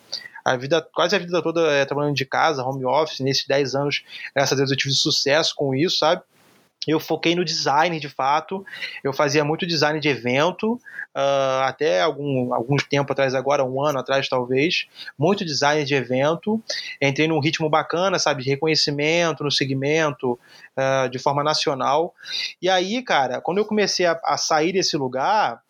A vida, quase a vida toda é, trabalhando de casa, home office, nesses 10 anos, graças a Deus, eu tive sucesso com isso, sabe? Eu foquei no design de fato. Eu fazia muito design de evento, uh, até algum, algum tempo atrás, agora, um ano atrás talvez. Muito design de evento. Entrei num ritmo bacana, sabe, de reconhecimento no segmento, uh, de forma nacional. E aí, cara, quando eu comecei a, a, sair desse lugar,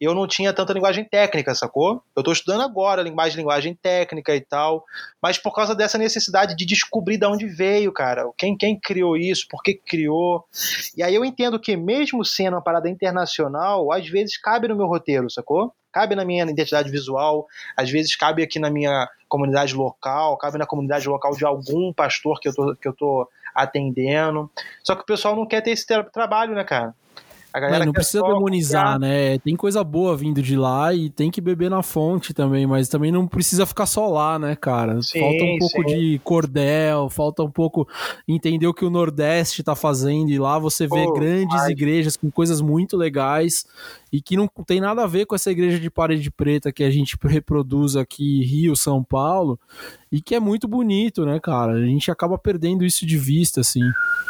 eu não tinha tanta linguagem técnica, sacou? Eu estou estudando agora linguagem, linguagem técnica e tal, mas por causa dessa necessidade de descobrir de onde veio, cara, quem, quem criou isso, por que criou. E aí eu entendo que, mesmo sendo uma parada internacional, às vezes cabe no meu roteiro, sacou? cabe na minha identidade visual, às vezes cabe aqui na minha comunidade local, cabe na comunidade local de algum pastor que eu tô, que eu tô atendendo. Só que o pessoal não quer ter esse trabalho, né, cara? Não precisa demonizar, né? Tem coisa boa vindo de lá e tem que beber na fonte também, mas também não precisa ficar só lá, né, cara? Sim, falta um pouco sim. de cordel, falta um pouco entender o que o Nordeste tá fazendo e lá você vê Pô, grandes ai. igrejas com coisas muito legais e que não tem nada a ver com essa igreja de parede preta que a gente reproduz aqui Rio, São Paulo, e que é muito bonito, né, cara? A gente acaba perdendo isso de vista, assim.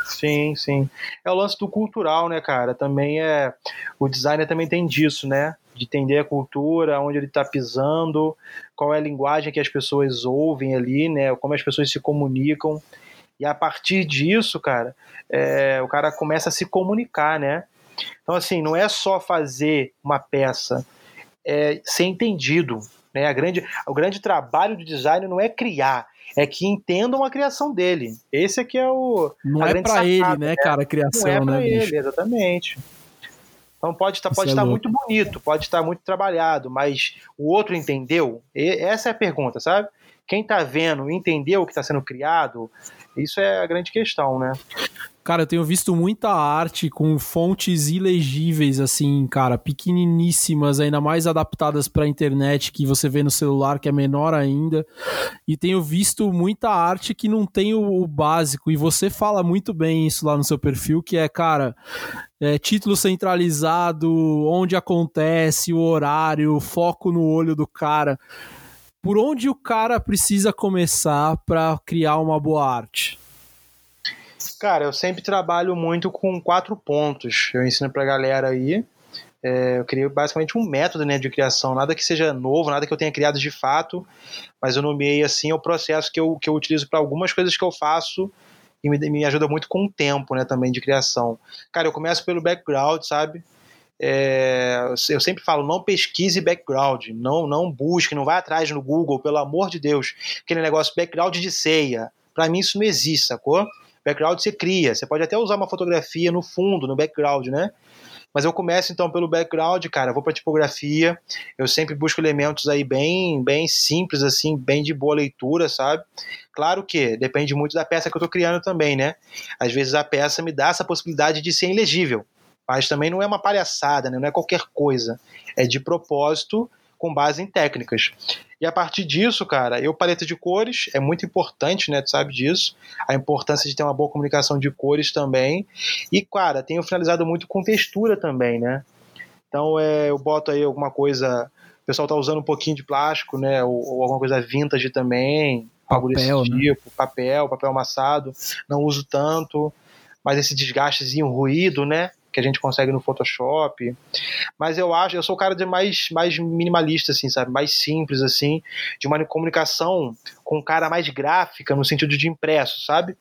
Sim, sim. É o lance do cultural, né, cara? Também é. O designer também tem disso, né? De entender a cultura, onde ele está pisando, qual é a linguagem que as pessoas ouvem ali, né? Como as pessoas se comunicam. E a partir disso, cara, é, o cara começa a se comunicar, né? Então, assim, não é só fazer uma peça, é ser entendido. Né? A grande, o grande trabalho do design não é criar, é que entendam a criação dele. Esse aqui é o. Não é para ele, né, né, cara, a criação, não é pra né? Ele, bicho? exatamente. Então pode estar, pode é estar muito bonito, pode estar muito trabalhado, mas o outro entendeu? E essa é a pergunta, sabe? Quem está vendo entendeu o que está sendo criado? Isso é a grande questão, né? Cara, eu tenho visto muita arte com fontes ilegíveis, assim, cara, pequeniníssimas, ainda mais adaptadas para internet, que você vê no celular, que é menor ainda. E tenho visto muita arte que não tem o, o básico. E você fala muito bem isso lá no seu perfil, que é, cara, é, título centralizado, onde acontece, o horário, foco no olho do cara. Por onde o cara precisa começar para criar uma boa arte? Cara, eu sempre trabalho muito com quatro pontos. Eu ensino pra galera aí. É, eu criei basicamente um método né, de criação, nada que seja novo, nada que eu tenha criado de fato, mas eu nomeei assim o processo que eu, que eu utilizo para algumas coisas que eu faço e me, me ajuda muito com o tempo né, também de criação. Cara, eu começo pelo background, sabe? É, eu sempre falo, não pesquise background, não, não busque, não vá atrás no Google, pelo amor de Deus. Aquele negócio background de ceia. Para mim isso não existe, sacou? Background você cria, você pode até usar uma fotografia no fundo, no background, né? Mas eu começo então pelo background, cara, vou para tipografia. Eu sempre busco elementos aí bem, bem simples assim, bem de boa leitura, sabe? Claro que depende muito da peça que eu estou criando também, né? Às vezes a peça me dá essa possibilidade de ser ilegível, mas também não é uma palhaçada, né? Não é qualquer coisa. É de propósito com base em técnicas. E a partir disso, cara, eu paleta de cores é muito importante, né? Tu sabe disso. A importância de ter uma boa comunicação de cores também. E, cara, tenho finalizado muito com textura também, né? Então, é, eu boto aí alguma coisa. O pessoal tá usando um pouquinho de plástico, né? Ou, ou alguma coisa vintage também. Papel, algo desse né? tipo. Papel, papel amassado. Não uso tanto mais esse desgastezinho, ruído, né? Que a gente consegue no Photoshop. Mas eu acho, eu sou o cara de mais, mais minimalista, assim, sabe? Mais simples, assim, de uma comunicação com cara mais gráfica, no sentido de impresso, sabe?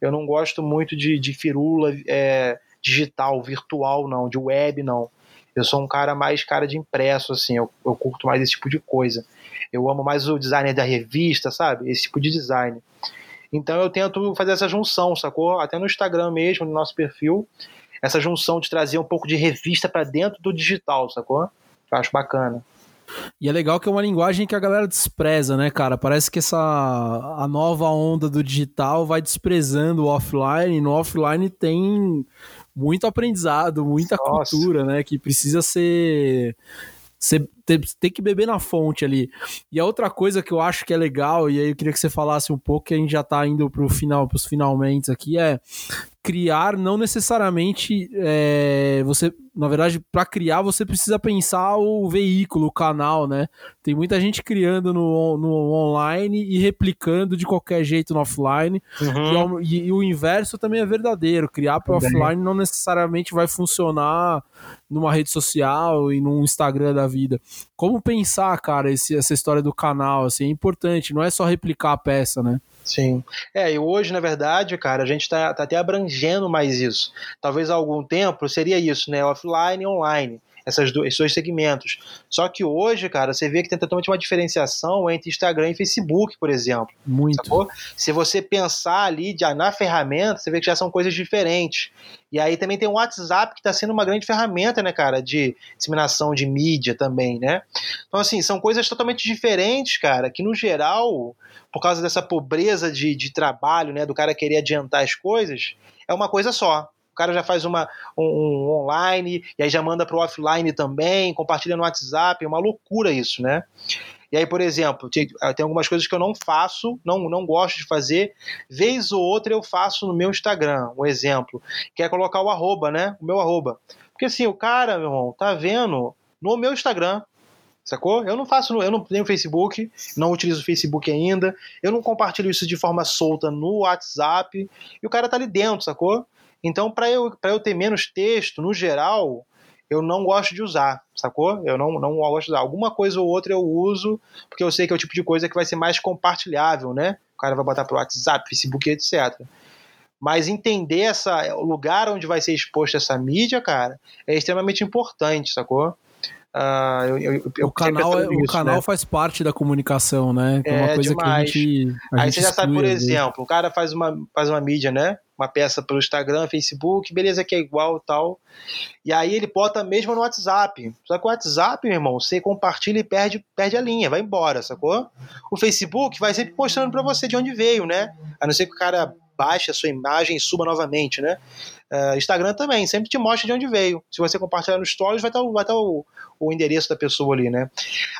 Eu não gosto muito de, de firula é, digital, virtual, não, de web, não. Eu sou um cara mais cara de impresso, assim, eu, eu curto mais esse tipo de coisa. Eu amo mais o designer da revista, sabe? Esse tipo de design. Então eu tento fazer essa junção, sacou? Até no Instagram mesmo, no nosso perfil, essa junção de trazer um pouco de revista para dentro do digital, sacou? Eu acho bacana. E é legal que é uma linguagem que a galera despreza, né, cara? Parece que essa a nova onda do digital vai desprezando o offline, e no offline tem muito aprendizado, muita Nossa. cultura, né, que precisa ser você tem que beber na fonte ali. E a outra coisa que eu acho que é legal, e aí eu queria que você falasse um pouco, que a gente já tá indo pro final, pros finalmente aqui, é criar não necessariamente é, você na verdade para criar você precisa pensar o veículo o canal né? Tem muita gente criando no, no online e replicando de qualquer jeito no offline. Uhum. e, e, o inverso também é verdadeiro. Criar para offline não necessariamente vai funcionar numa rede social e num Instagram da vida. Como pensar cara esse, essa história do canal assim? É importante não é só replicar a peça né Sim. É, e hoje, na verdade, cara, a gente está tá até abrangendo mais isso. Talvez há algum tempo seria isso, né? Offline e online essas dois, esses dois segmentos. Só que hoje, cara, você vê que tem totalmente uma diferenciação entre Instagram e Facebook, por exemplo. Muito. Sacou? Se você pensar ali já na ferramenta, você vê que já são coisas diferentes. E aí também tem o WhatsApp que está sendo uma grande ferramenta, né, cara, de disseminação de mídia também, né? Então, assim, são coisas totalmente diferentes, cara, que no geral, por causa dessa pobreza de, de trabalho, né, do cara querer adiantar as coisas, é uma coisa só. O cara já faz uma, um, um online, e aí já manda para o offline também, compartilha no WhatsApp, é uma loucura isso, né? E aí, por exemplo, tem, ah, tem, algumas coisas que eu não faço, não, não gosto de fazer. Vez ou outra eu faço no meu Instagram, um exemplo, que é colocar o arroba, né? O meu arroba. Porque assim, o cara, meu irmão, tá vendo no meu Instagram, sacou? Eu não faço, eu não tenho Facebook, não utilizo o Facebook ainda, eu não compartilho isso de forma solta no WhatsApp, e o cara tá ali dentro, sacou? Então, para eu, eu ter menos texto, no geral, eu não gosto de usar, sacou? Eu não, não gosto de usar. Alguma coisa ou outra eu uso, porque eu sei que é o tipo de coisa que vai ser mais compartilhável, né? O cara vai botar pro WhatsApp, Facebook, etc. Mas entender essa, o lugar onde vai ser exposta essa mídia, cara, é extremamente importante, sacou? Uh, eu, eu, eu o canal, é, o canal né? faz parte da comunicação, né? é uma coisa demais. que a gente. A Aí gente você já sabe, por exemplo, o cara faz uma, faz uma mídia, né? Uma peça pelo Instagram, Facebook, beleza, que é igual tal. E aí ele bota mesmo no WhatsApp. Só que o WhatsApp, meu irmão, você compartilha e perde, perde a linha, vai embora, sacou? O Facebook vai sempre mostrando para você de onde veio, né? A não ser que o cara baixe a sua imagem e suba novamente, né? Uh, Instagram também, sempre te mostra de onde veio. Se você compartilhar no Stories, vai estar, vai estar o, o endereço da pessoa ali, né?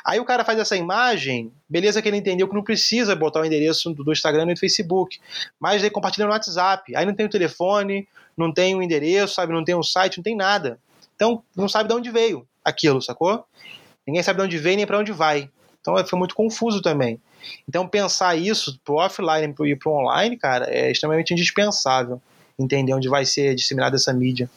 Aí o cara faz essa imagem, beleza que ele entendeu que não precisa botar o endereço do Instagram e do Facebook, mas ele compartilha no WhatsApp. Aí não tem o telefone, não tem o endereço, sabe? Não tem o site, não tem nada. Então não sabe de onde veio aquilo, sacou? Ninguém sabe de onde veio nem para onde vai. Então foi muito confuso também. Então pensar isso pro offline e pro online, cara, é extremamente indispensável entender onde vai ser disseminada essa mídia.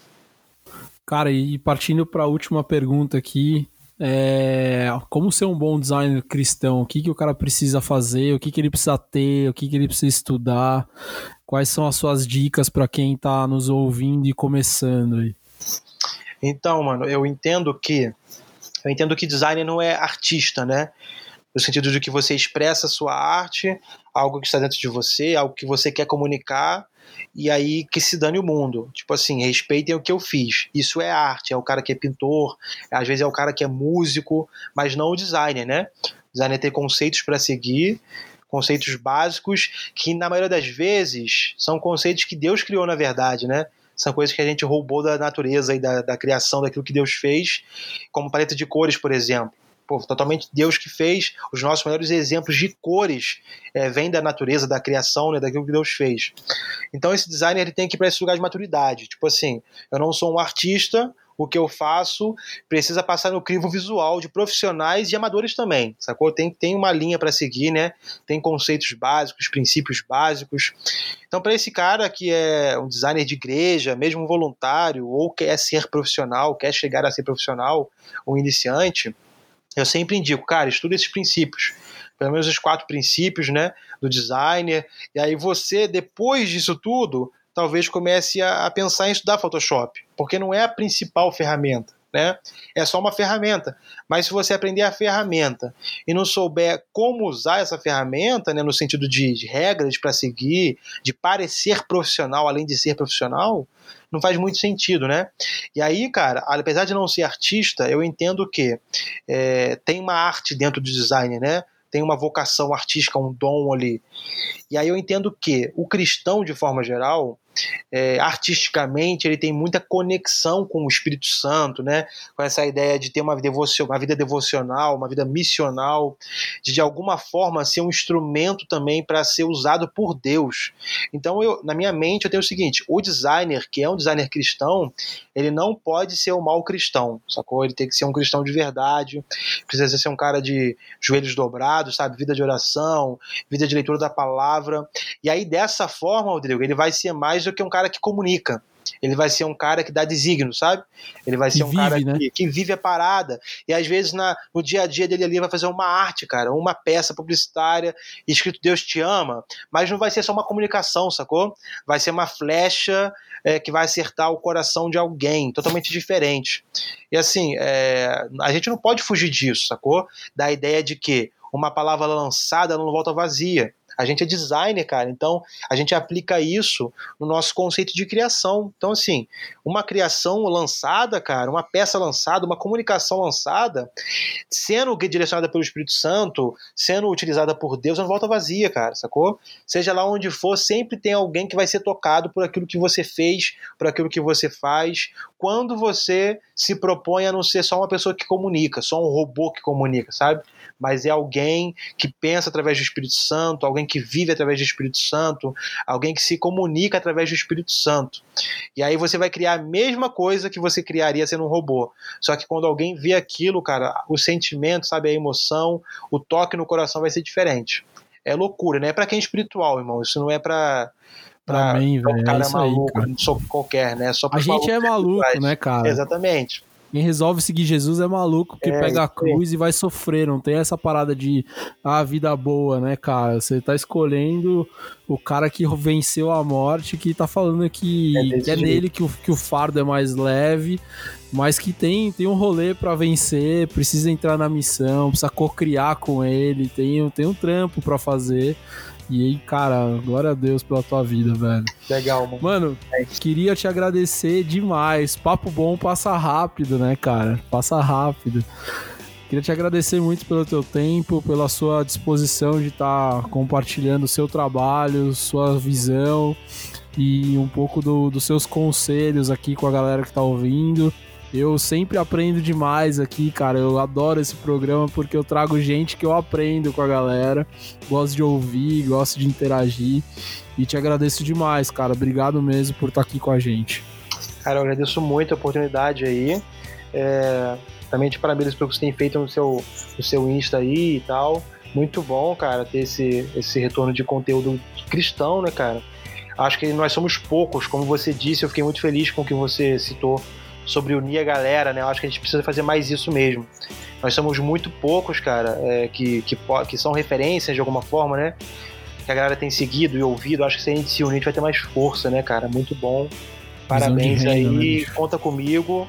Cara, e partindo para a última pergunta aqui, é, como ser um bom designer cristão? O que, que o cara precisa fazer? O que, que ele precisa ter? O que, que ele precisa estudar? Quais são as suas dicas para quem está nos ouvindo e começando aí? Então, mano, eu entendo que eu entendo que designer não é artista, né? No sentido de que você expressa a sua arte, algo que está dentro de você, algo que você quer comunicar, e aí que se dane o mundo. Tipo assim, respeitem o que eu fiz. Isso é arte, é o cara que é pintor, às vezes é o cara que é músico, mas não o designer, né? O designer tem conceitos para seguir, conceitos básicos, que na maioria das vezes são conceitos que Deus criou na verdade, né? São coisas que a gente roubou da natureza e da, da criação daquilo que Deus fez, como paleta de cores, por exemplo pô, totalmente Deus que fez. Os nossos melhores exemplos de cores é, vêm da natureza, da criação, né, daquilo que Deus fez. Então esse designer ele tem que ir para esse lugar de maturidade. Tipo assim, eu não sou um artista, o que eu faço precisa passar no crivo visual de profissionais e amadores também, sacou? Tem, tem uma linha para seguir, né? Tem conceitos básicos, princípios básicos. Então, para esse cara que é um designer de igreja, mesmo voluntário, ou quer ser profissional, quer chegar a ser profissional, um iniciante, eu sempre indico, cara, estuda esses princípios pelo menos os quatro princípios, né, do designer. E aí você, depois disso tudo, talvez comece a, pensar em estudar Photoshop, porque não é a principal ferramenta. Né? É só uma ferramenta. Mas se você aprender a ferramenta e não souber como usar essa ferramenta, né, no sentido de, de regras para seguir, de parecer profissional além de ser profissional, não faz muito sentido, né? E aí, cara, apesar de não ser artista, eu entendo que é, tem uma arte dentro do design, né? tem uma vocação artística, um dom ali. E aí eu entendo que o cristão, de forma geral, é, artisticamente, ele tem muita conexão com o Espírito Santo, né? com essa ideia de ter uma, devocio, uma vida devocional, uma vida missional, de de alguma forma ser um instrumento também para ser usado por Deus. Então, eu, na minha mente, eu tenho o seguinte: o designer, que é um designer cristão, ele não pode ser um mau cristão, sacou? Ele tem que ser um cristão de verdade, precisa ser um cara de joelhos dobrados, sabe? Vida de oração, vida de leitura da palavra. E aí, dessa forma, Rodrigo, ele vai ser mais do que um cara que comunica. Ele vai ser um cara que dá designo, sabe? Ele vai ser um vive, cara né? que, que, vive a parada. E às vezes na, no dia a dia dele ali vai fazer uma arte, cara, uma peça publicitária, escrito Deus te ama, mas não vai ser só uma comunicação, sacou? Vai ser uma flecha é, que vai acertar o coração de alguém, totalmente diferente. E assim, é, a gente não pode fugir disso, sacou? Da ideia de que uma palavra lançada não volta vazia. A gente é designer, cara, então a gente aplica isso no nosso conceito de criação. Então, assim, uma criação lançada, cara, uma peça lançada, uma comunicação lançada, sendo direcionada pelo Espírito Santo, sendo utilizada por Deus, não volta vazia, cara, sacou? Seja lá onde for, sempre tem alguém que vai ser tocado por aquilo que você fez, por aquilo que você faz, quando você se propõe a não ser só uma pessoa que comunica, só um robô que comunica, sabe? Mas é alguém que pensa através do Espírito Santo, alguém que vive através do Espírito Santo, alguém que se comunica através do Espírito Santo. E aí você vai criar a mesma coisa que você criaria sendo um robô. Só que quando alguém vê aquilo, cara, o sentimento, sabe, a emoção, o toque no coração vai ser diferente. É loucura, né? É pra quem é espiritual, irmão. Isso não é pra pra Amém, um cara é maluco, aí, cara. qualquer, né? Só a gente é maluco, né, cara? Exatamente. Quem resolve seguir Jesus é maluco, que é, pega a cruz e vai sofrer. Não tem essa parada de a ah, vida boa, né, cara? Você tá escolhendo o cara que venceu a morte, que tá falando que é, que é nele que o, que o fardo é mais leve, mas que tem, tem um rolê para vencer, precisa entrar na missão, precisa co-criar com ele, tem, tem um trampo para fazer. E aí, cara, glória a Deus pela tua vida, velho. Legal, mano. Mano, queria te agradecer demais. Papo bom passa rápido, né, cara? Passa rápido. Queria te agradecer muito pelo teu tempo, pela sua disposição de estar tá compartilhando o seu trabalho, sua visão e um pouco do, dos seus conselhos aqui com a galera que tá ouvindo. Eu sempre aprendo demais aqui, cara. Eu adoro esse programa porque eu trago gente que eu aprendo com a galera. Gosto de ouvir, gosto de interagir. E te agradeço demais, cara. Obrigado mesmo por estar aqui com a gente. Cara, eu agradeço muito a oportunidade aí. É, também te parabéns pelo que você tem feito no seu, no seu Insta aí e tal. Muito bom, cara, ter esse, esse retorno de conteúdo cristão, né, cara? Acho que nós somos poucos, como você disse, eu fiquei muito feliz com o que você citou sobre unir a galera, né? Eu acho que a gente precisa fazer mais isso mesmo. Nós somos muito poucos, cara, é, que, que, que são referências de alguma forma, né? Que a galera tem seguido e ouvido. Eu acho que se a gente se unir, a gente vai ter mais força, né, cara? Muito bom. Parabéns aí, né, conta comigo.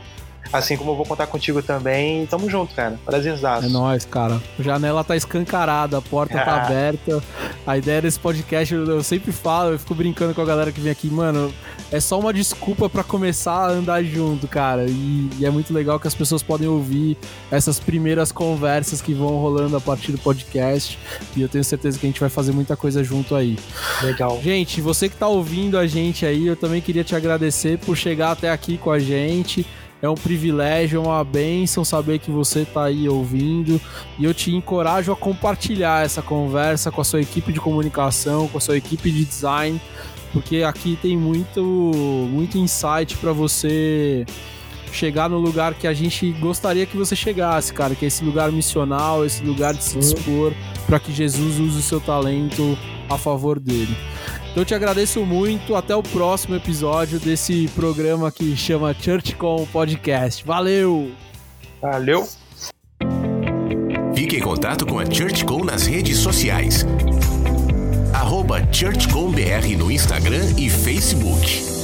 Assim como eu vou contar contigo também. Tamo junto, cara. Prazerzaço. É nóis, cara. A janela tá escancarada, a porta tá aberta. A ideia desse podcast, eu sempre falo, eu fico brincando com a galera que vem aqui, mano. É só uma desculpa para começar a andar junto, cara. E, e, é muito legal que as pessoas podem ouvir essas primeiras conversas que vão rolando a partir do podcast. E eu tenho certeza que a gente vai fazer muita coisa junto aí. Legal. Gente, você que tá ouvindo a gente aí, eu também queria te agradecer por chegar até aqui com a gente. É um privilégio, é uma bênção saber que você está aí ouvindo e eu te encorajo a compartilhar essa conversa com a sua equipe de comunicação, com a sua equipe de design, porque aqui tem muito, muito insight para você chegar no lugar que a gente gostaria que você chegasse, cara, que é esse lugar missional, esse lugar de se dispor para que Jesus use o seu talento a favor dele. Então eu te agradeço muito. Até o próximo episódio desse programa que chama ChurchCom Podcast. Valeu! Valeu! Fique em contato com a ChurchCom nas redes sociais. Arroba ChurchComBR no Instagram e Facebook.